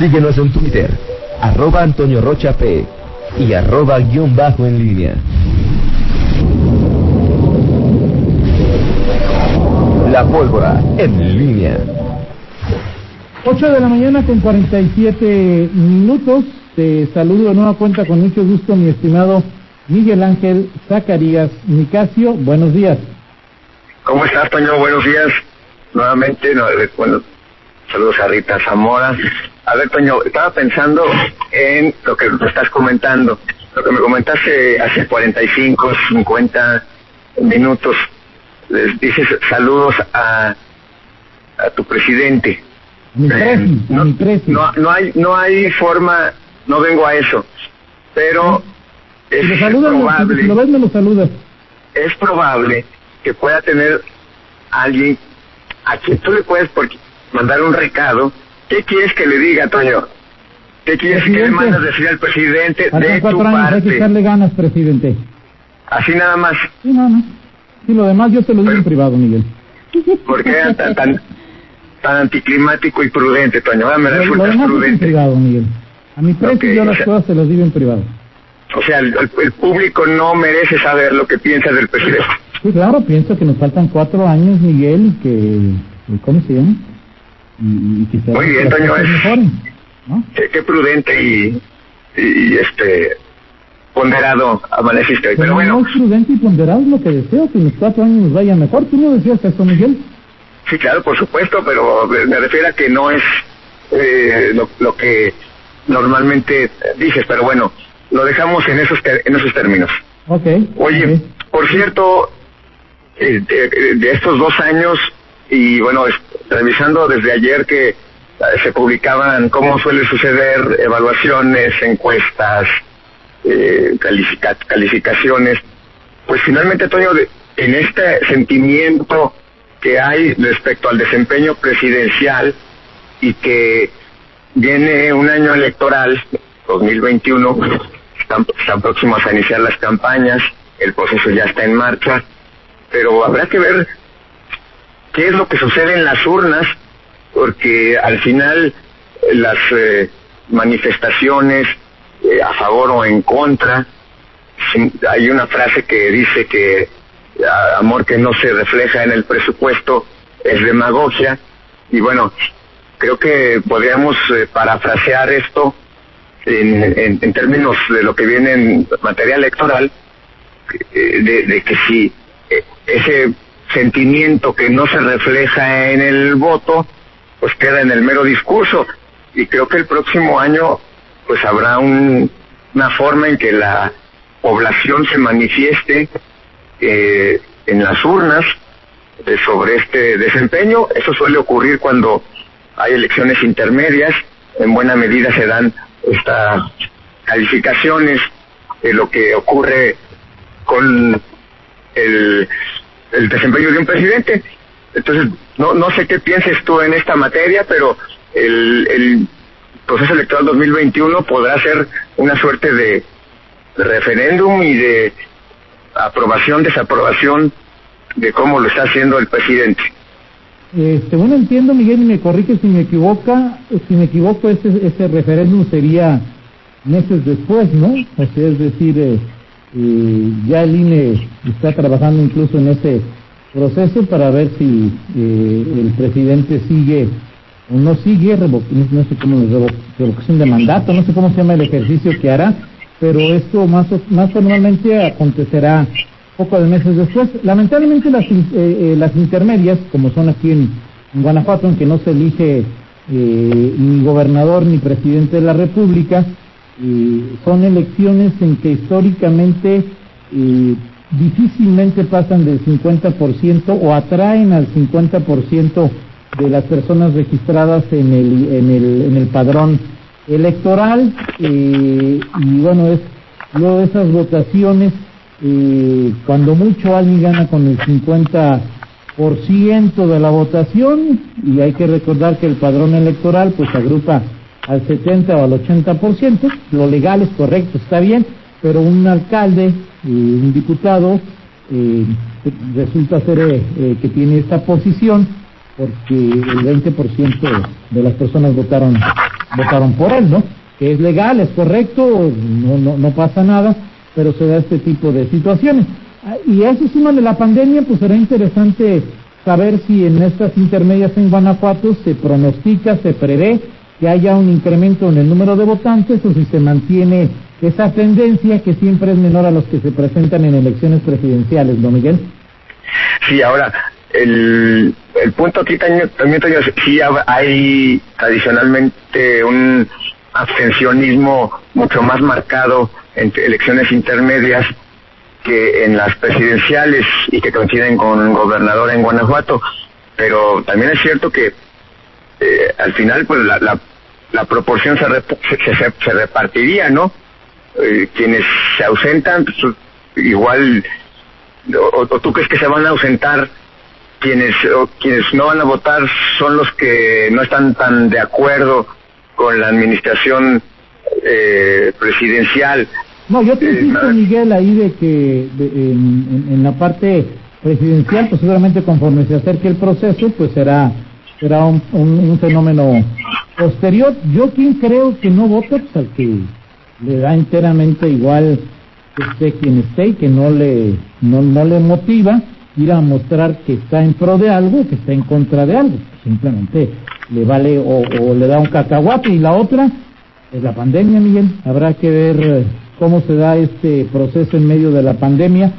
Síguenos en Twitter, arroba Antonio Rocha P y arroba guion bajo en línea. La pólvora en línea. 8 de la mañana con 47 minutos. Te saludo de nueva cuenta con mucho gusto, mi estimado Miguel Ángel Zacarías Nicasio. Buenos días. ¿Cómo estás, Toño? Buenos días. Nuevamente, no, eh, bueno, saludos a Rita Zamora. A ver, Toño, estaba pensando en lo que me estás comentando, lo que me comentaste hace 45, 50 minutos. Les dices saludos a, a tu presidente. Mi Eh, no, mi no, no hay no hay forma, no vengo a eso, pero es probable si lo ves, me lo saludas. es probable que pueda tener alguien a quien tú le puedes por- mandar un recado. ¿Qué quieres que le diga, Toño? ¿Qué quieres que le Presidente. mandas decir al presidente de tu cuatro años, hay que parte? echarle ganas, presidente. Así nada más. Sí, no, no. Sí, lo demás yo te lo digo en privado, Miguel. ¿Por qué tan, tan, tan anticlimático y prudente, Toño? Ahora me Lo, lo demás es en prudente. privado, Miguel. A mi precio Ok, yo o las sea- cosas se las digo en privado. O sea, el, el- el público no merece saber lo que piensas del presidente. Sí, claro, pienso que nos faltan cuatro años, Miguel, y que... ¿Cómo se llama? Y, y que se Muy bien, Toño, es- mejoren, ¿no? Qué, qué prudente y, y, este ponderado amaneciste hoy. Pero Pero bueno, no es prudente y ponderado es lo que deseo, que los cuatro años nos vaya mejor. ¿Tú no decías eso, Miguel? Sí, claro, por supuesto, pero me refiero a que no es eh, lo, lo que normalmente dices, pero bueno, lo dejamos en esos ter- en esos términos. Ok. Oye, ok. por cierto, eh, de, de estos dos años y bueno, es- revisando desde ayer que eh, se publicaban, como suele suceder, evaluaciones, encuestas, eh, califica- calificaciones, pues finalmente, Toño, en este sentimiento que hay respecto al desempeño presidencial y que viene un año electoral, 2021, están, están próximos a iniciar las campañas, el proceso ya está en marcha, pero habrá que ver qué es lo que sucede en las urnas, porque al final eh, las eh, manifestaciones eh, a favor o en contra, hay una frase que dice que amor que no se refleja en el presupuesto es demagogia, y bueno, creo que podríamos eh, parafrasear esto en, en- en términos de lo que viene en materia electoral, eh, de, de que si ese sentimiento que no se refleja en el voto, pues queda en el mero discurso. Y creo que el próximo año, pues habrá un- una forma en que la población se manifieste eh, en las urnas eh, sobre este desempeño. Eso suele ocurrir cuando hay elecciones intermedias. En buena medida se dan estas calificaciones de lo que ocurre con el, el desempeño de un presidente. Entonces, no, no sé qué pienses tú en esta materia, pero el, el proceso electoral 2021 podrá ser una suerte de, referéndum y de aprobación, desaprobación de cómo lo está haciendo el presidente. Según entiendo, Miguel, y me corrige si me equivoca, si me equivoco, ese, ese referéndum sería meses después, ¿no? Es decir, eh, eh, ya el INE está trabajando incluso en ese proceso para ver si eh, el presidente sigue o no sigue, no sé cómo, revo- revocación de mandato, no sé cómo se llama el ejercicio que hará, pero esto más, más formalmente acontecerá poco de meses después. Lamentablemente las, eh, eh, las intermedias, como son aquí en, en Guanajuato, en que no se elige eh, ni gobernador ni presidente de la República, eh, son elecciones en que históricamente eh, difícilmente pasan del 50% o atraen al 50% de las personas registradas en el, en el, en el padrón electoral eh, y bueno, es luego esas votaciones, eh, cuando mucho alguien gana con el 50% de la votación y hay que recordar que el padrón electoral pues agrupa al 70 o al 80%, lo legal es correcto, está bien, pero un alcalde, eh, un diputado, eh, resulta ser eh, eh, que tiene esta posición porque el 20% de las personas votaron votaron por él, ¿no? Que es legal, es correcto, no, no, no pasa nada, pero se da este tipo de situaciones. Ah, y eso encima de la pandemia, pues será interesante saber si en estas intermedias en Guanajuato se pronostica, se prevé que haya un incremento en el número de votantes o si se mantiene esa tendencia que siempre es menor a los que se presentan en elecciones presidenciales, ¿no, Miguel? Sí, ahora, el, el punto aquí también, también sí hay tradicionalmente un abstencionismo mucho más marcado en elecciones intermedias que en las presidenciales y que coinciden con gobernador en Guanajuato, pero también es cierto que eh, al final pues la, la, la proporción se, se, se, repartiría, ¿no? Eh, quienes se ausentan, pues, igual, o, tú crees que se van a ausentar quienes o quienes no van a votar son los que no están tan de acuerdo con la administración eh, presidencial. No, yo te eh, insisto, Miguel, ahí de que en, en, la parte presidencial, pues seguramente conforme se acerque el proceso, pues será será un, un, fenómeno posterior. Yo quien creo que no vota, pues al que le da enteramente igual que esté quien esté y que no le, no, no le motiva ir a mostrar que está en pro de algo, que está en contra de algo. Simplemente le vale o, o le da un cacahuate y la otra es la pandemia, Miguel. Habrá que ver eh, cómo se da este proceso en medio de la pandemia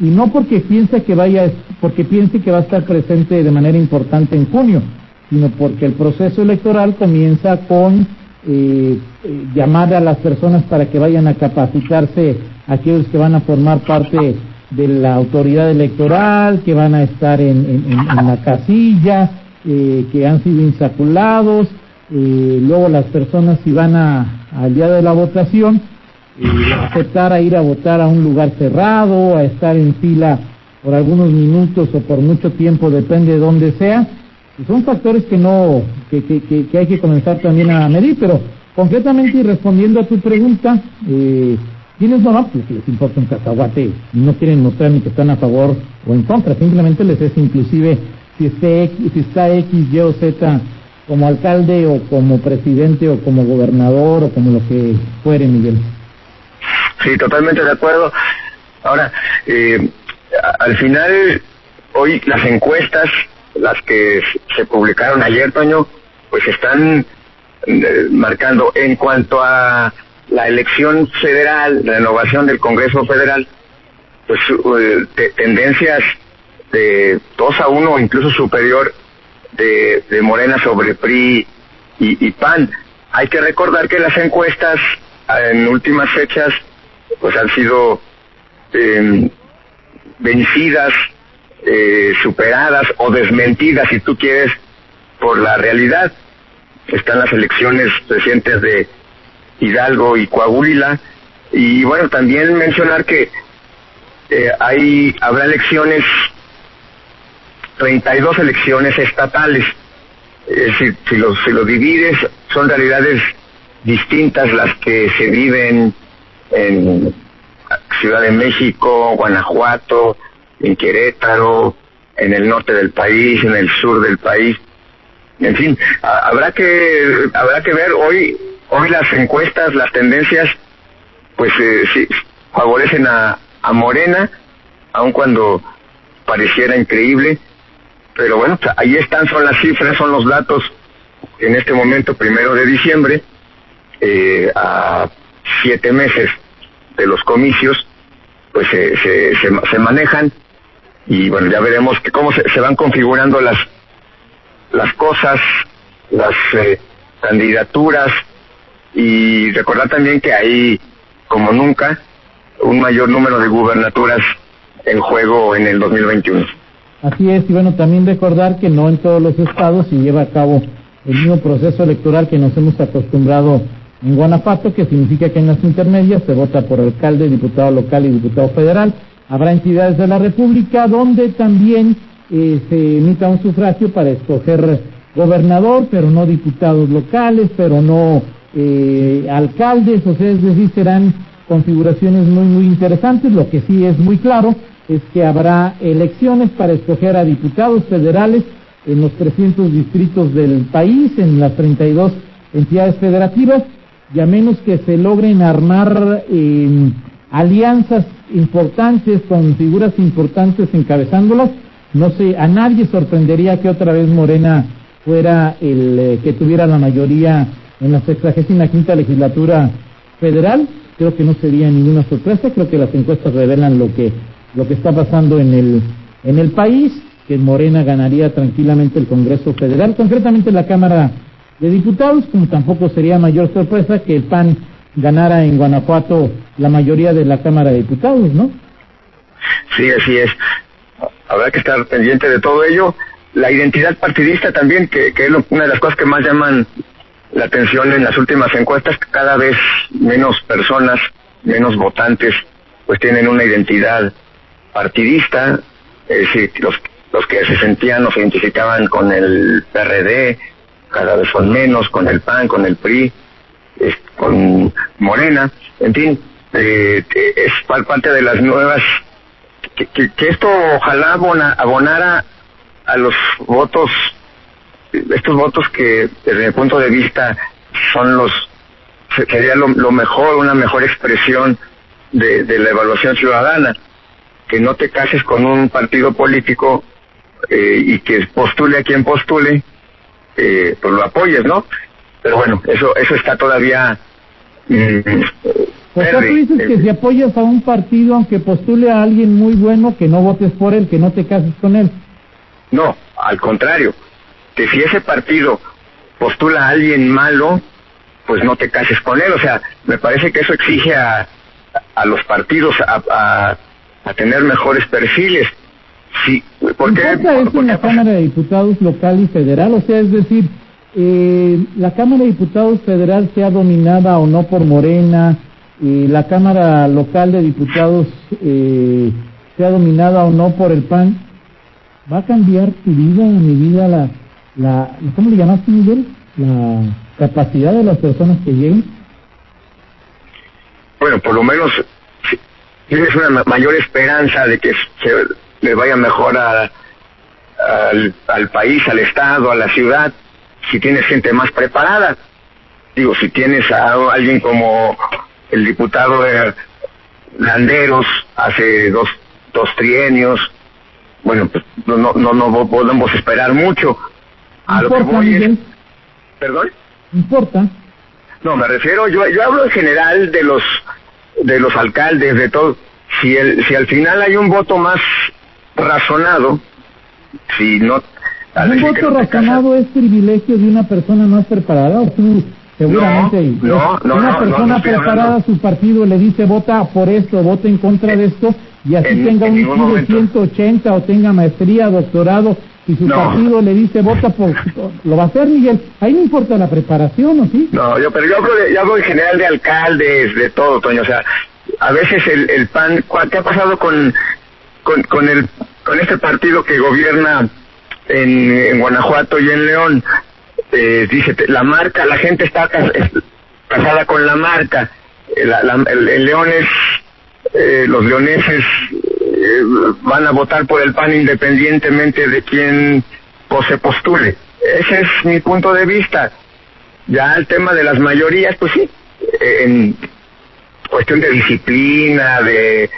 y no porque piense que vaya, porque piense que va a estar presente de manera importante en junio, sino porque el proceso electoral comienza con eh, eh, llamar a las personas para que vayan a capacitarse aquellos que van a formar parte de la autoridad electoral, que van a estar en, la casilla, eh, que han sido insaculados, eh, luego las personas si van a, al día de la votación, aceptar a ir a votar a un lugar cerrado, a estar en fila por algunos minutos o por mucho tiempo, depende de dónde sea, son factores que no, que, que, que, hay que comenzar también a medir, pero concretamente y respondiendo a tu pregunta, eh, ¿quiénes no van? Les importa un cacahuate no quieren mostrar ni que están a favor o en contra, simplemente les es inclusive si, esté, si está X, Y o Z como alcalde o como presidente o como gobernador o como lo que fuere, Miguel. Sí, totalmente de acuerdo. Ahora, eh, al final, hoy las encuestas, las que se publicaron ayer, Toño, pues están eh, marcando en cuanto a la elección federal, la renovación del Congreso Federal, pues eh, tendencias de 2 a 1 o incluso superior de, de Morena sobre PRI y, y, PAN. Hay que recordar que las encuestas en últimas fechas pues han sido eh, vencidas, eh, superadas o desmentidas, si tú quieres, por la realidad. Están las elecciones recientes de Hidalgo y Coahuila. Y bueno, también mencionar que eh, hay, habrá elecciones 32 elecciones estatales. Es decir, si lo, si lo divides, son realidades distintas las que se viven en Ciudad de México, Guanajuato, en Querétaro, en el norte del país, en el sur del país. En fin, habrá que habrá que ver hoy hoy las encuestas, las tendencias, pues eh, sí, favorecen a, a Morena, aun cuando pareciera increíble, pero bueno, ahí están, son las cifras, son los datos. En este momento, primero de diciembre, eh, a siete meses de los comicios, pues se, se, se, manejan y bueno, ya veremos que cómo se, van configurando las, las cosas, las eh, candidaturas y recordar también que hay, como nunca, un mayor número de gubernaturas en juego en el 2021. Así es, y bueno, también recordar que no en todos los estados se lleva a cabo el mismo proceso electoral que nos hemos acostumbrado en Guanajuato, que significa que en las intermedias se vota por alcalde, diputado local y diputado federal. Habrá entidades de la República donde también eh, se emita un sufragio para escoger gobernador, pero no diputados locales, pero no eh, alcaldes, o sea, es decir, serán configuraciones muy, muy interesantes. Lo que sí es muy claro es que habrá elecciones para escoger a diputados federales en los 300 distritos del país, en las 32 entidades federativas y a menos que se logren armar eh, alianzas importantes con figuras importantes encabezándolas, no sé, a nadie sorprendería que otra vez Morena fuera el eh, que tuviera la mayoría en la 65 legislatura federal. Creo que no sería ninguna sorpresa, creo que las encuestas revelan lo que lo que está pasando en el en el país, que Morena ganaría tranquilamente el Congreso Federal, concretamente la Cámara de Diputados, como tampoco sería mayor sorpresa que el PAN ganara en Guanajuato la mayoría de la Cámara de Diputados, ¿no? Sí, así es. Habrá que estar pendiente de todo ello. La identidad partidista también, que, que es una de las cosas que más llaman la atención en las últimas encuestas, cada vez menos personas, menos votantes, pues tienen una identidad partidista, es decir, los, los que se sentían o se identificaban con el PRD, cada vez son menos, con el PAN, con el PRI, con Morena, en fin, eh, es parte de las nuevas, que, que, esto ojalá abonara a los votos, estos votos que desde mi punto de vista son los, sería lo, mejor, una mejor expresión de, de, la evaluación ciudadana, que no te cases con un partido político eh, y que postule a quien postule, eh, pues lo apoyes, ¿no? Pero bueno, eso eso está todavía... O sea, tú dices que si apoyas a un partido, aunque postule a alguien muy bueno, que no votes por él, que no te cases con él. No, al contrario, que si ese partido postula a alguien malo, pues no te cases con él. O sea, me parece que eso exige a, a los partidos a, a, tener mejores perfiles. Sí, ¿por qué? eso en la Cámara de Diputados local y federal? O sea, es decir, eh, la Cámara de Diputados federal sea dominada o no por Morena, y la Cámara local de Diputados eh, sea dominada o no por el PAN, ¿va a cambiar tu vida, mi vida, la, la, ¿cómo le llamaste, Miguel? La capacidad de las personas que lleguen. Bueno, por lo menos tienes una mayor esperanza de que se le vaya mejor al, al país, al Estado, a la ciudad, si tienes gente más preparada. Digo, si tienes a alguien como el diputado de Landeros hace dos, dos trienios, bueno, pues no, no, no podemos esperar mucho. A lo que voy ¿Perdón? ¿Importa? No, me refiero, yo, yo hablo en general de los de los alcaldes, de todo. Si, el, si al final hay un voto más razonado, si no ¿Un voto razonado es privilegio de una persona más preparada o tú seguramente no, no, una persona preparada su partido le dice vota por esto, vota en contra de esto y así tenga un IQ de 180 o tenga maestría, doctorado y su partido le dice vota por lo va a hacer Miguel. Ahí no importa la preparación o sí no yo pero yo de, yo hablo en general de alcaldes de todo Toño o sea a veces el, el PAN ¿qué ha pasado con con, con el con este partido que gobierna en, Guanajuato y en León. Eh, dice, la marca, la gente está casada con la marca. Eh, el, León es, eh, los leoneses van a votar por el PAN independientemente de quién se postule. Ese es mi punto de vista. Ya el tema de las mayorías, pues sí, en cuestión de disciplina, de,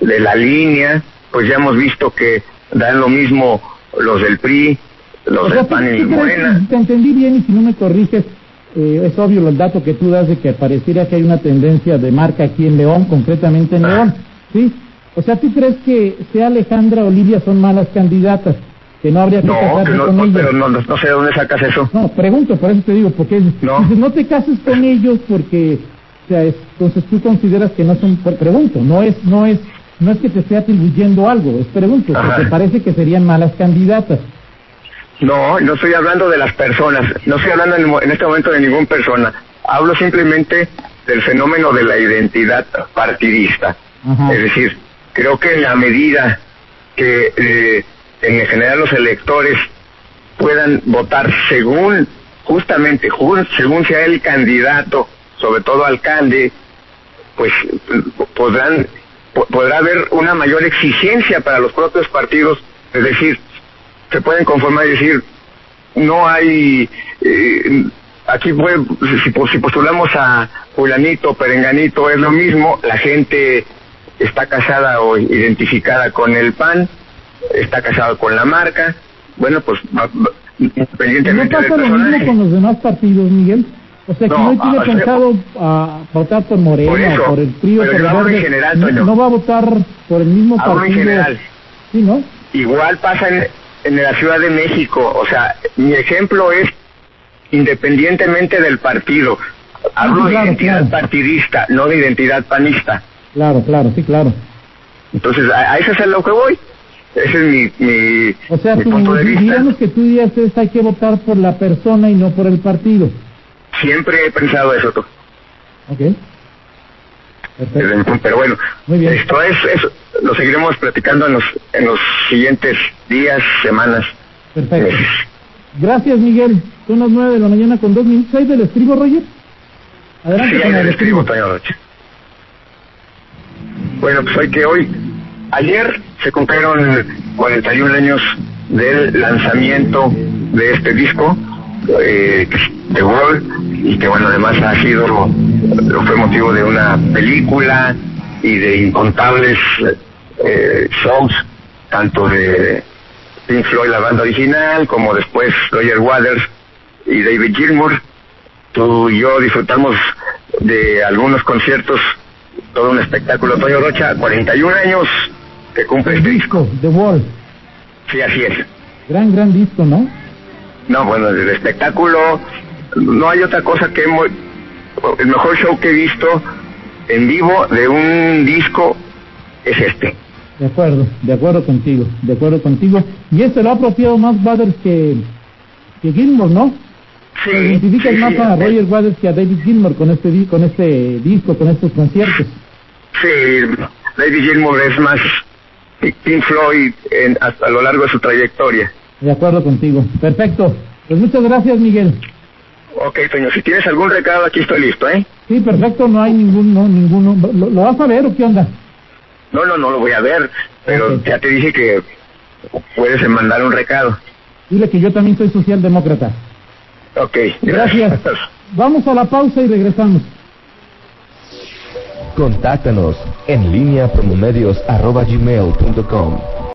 de la línea, pues ya hemos visto que dan lo mismo los del PRI, los del PAN y Morena. Te entendí bien y si no me corriges, eh, es obvio el dato que tú das de que pareciera que hay una tendencia de marca aquí en León, concretamente en León, ¿sí? O sea, ¿tú crees que sea Alejandra o Olivia son malas candidatas? Que no habría que casarse con no, ellos. Pero no, no, sé de dónde sacas eso. No, pregunto, por eso te digo, porque no, no te cases con ellos porque, o sea, entonces tú consideras que no son, pregunto, no es, no es no es que te esté atribuyendo algo, es pregunto, porque parece que serían malas candidatas. No, no estoy hablando de las personas, no estoy hablando en, este momento de ninguna persona, hablo simplemente del fenómeno de la identidad partidista. Es decir, creo que en la medida que eh, en general los electores puedan votar según, justamente, según sea el candidato, sobre todo alcalde, pues podrán podrá haber una mayor exigencia para los propios partidos, es decir, se pueden conformar y decir, no hay, eh, aquí fue, si, si postulamos a fulanito, perenganito, es lo mismo, la gente está casada o identificada con el PAN, está casado con la marca, bueno, pues independientemente ¿No pasa lo mismo con los demás partidos, Miguel? O sea, que no, tiene ah, pensado a votar por Morena, por, el trío, por el verde, general, no, va a votar por el mismo partido. En general. Sí, ¿no? Igual pasa en, en la Ciudad de México, o sea, mi ejemplo es independientemente del partido. Hablo de identidad partidista, no de identidad panista. Claro, claro, sí, claro. Entonces, a, eso es a lo que voy. Ese es mi, mi, o sea, mi punto de vista. digamos que tú dices hay que votar por la persona y no por el partido. Siempre he pensado eso, tú. Ok. Perfecto. Pero bueno, Muy bien. esto es, eso lo seguiremos platicando en los, en los siguientes días, semanas. Perfecto. Gracias, Miguel. Son las nueve de la mañana con dos minutos. ¿Hay del estribo, Roger? Adelante sí, con el estribo, estribo. Bueno, pues hoy que hoy, ayer se cumplieron 41 años del lanzamiento de este disco, eh, de Wall, y que bueno, además ha sido, fue motivo de una película y de incontables eh, shows, tanto de Pink Floyd, la banda original, como después Roger Waters y David Gilmour. Tú y yo disfrutamos de algunos conciertos todo un espectáculo. Toño Rocha, 41 años que cumple el este disco, The Wall. Sí, así es. Gran, gran disco, ¿no? No, bueno, el espectáculo, no hay otra cosa que el mejor show que he visto en vivo de un disco es este. De acuerdo, de acuerdo contigo, de acuerdo contigo. Y este lo ha apropiado más Waters que, que Gilmour, ¿no? Sí, identificas más a Roger Waters que a David Gilmour con este, con este disco, con estos conciertos. Sí, David Gilmour es más Pink Floyd en, hasta a lo largo de su trayectoria. De acuerdo contigo. Perfecto. Pues muchas gracias, Miguel. Ok, Toño, si tienes algún recado, aquí estoy listo, ¿eh? Sí, perfecto, no hay ningún, no, ninguno. ¿Lo, ¿Lo, vas a ver o qué onda? No, no, no lo voy a ver, pero okay. ya te dije que puedes mandar un recado. Dile que yo también soy socialdemócrata. Ok, gracias. gracias. Vamos a la pausa y regresamos. Contáctanos en línea promomedios arroba gmail.com